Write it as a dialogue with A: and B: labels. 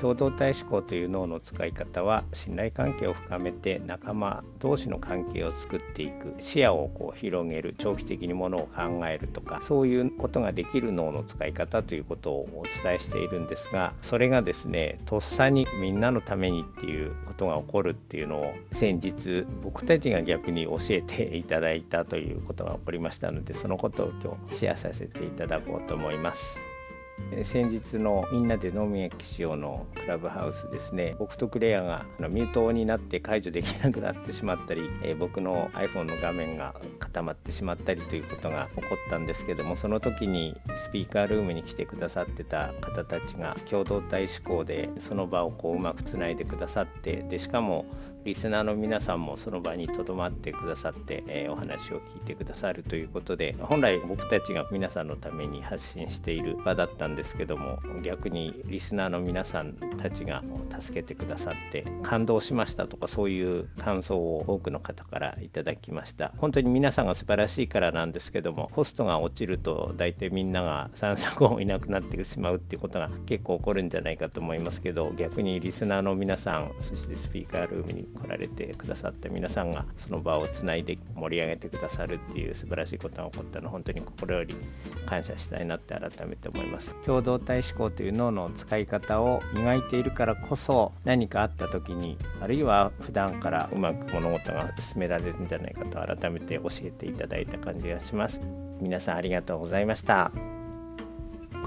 A: 共同体思考という脳の使い方は信頼関係を深めて仲間同士の関係を作っていく視野をこう広げる長期的にものを考えるとかそういうことができる脳の使い方ということをお伝えしているんですがそれがですねとっさにみんなのためにっていうことが起こるっていうのを先日僕たちが逆に教えていただいたということが起こりましたのでそのことを今日シェアさせていただこうと思います。先日のみんなで飲み焼きしようのクラブハウスですね。僕とクレアがミュートになって解除できなくなってしまったり、え僕の iPhone の画面が固まってしまったりということが起こったんですけどもその時にスピーカールームに来てくださってた方たちが共同体思考でその場をこううまくつないでくださってでしかもリスナーの皆さんもその場にとどまってくださって、えー、お話を聞いてくださるということで本来僕たちが皆さんのために発信している場だったんですけども逆にリスナーの皆さんたちが助けてくださって感動しましたとかそういう感想を多くの方からいただきました。本当に皆さんが素晴らしいからなんですけどもホストが落ちると大体みんなが散策をいなくなってしまうっていうことが結構起こるんじゃないかと思いますけど逆にリスナーの皆さんそしてスピーカールームに来られてくださって皆さんがその場をつないで盛り上げてくださるっていう素晴らしいことが起こったの本当に心より感謝したいなって改めて思います。共同体思考という脳の使い方を磨いているからこそ何かあった時にあるいは普段からうまく物事が進められるんじゃないかと改めて教えていただいた感じがします。皆さんありがとうございました。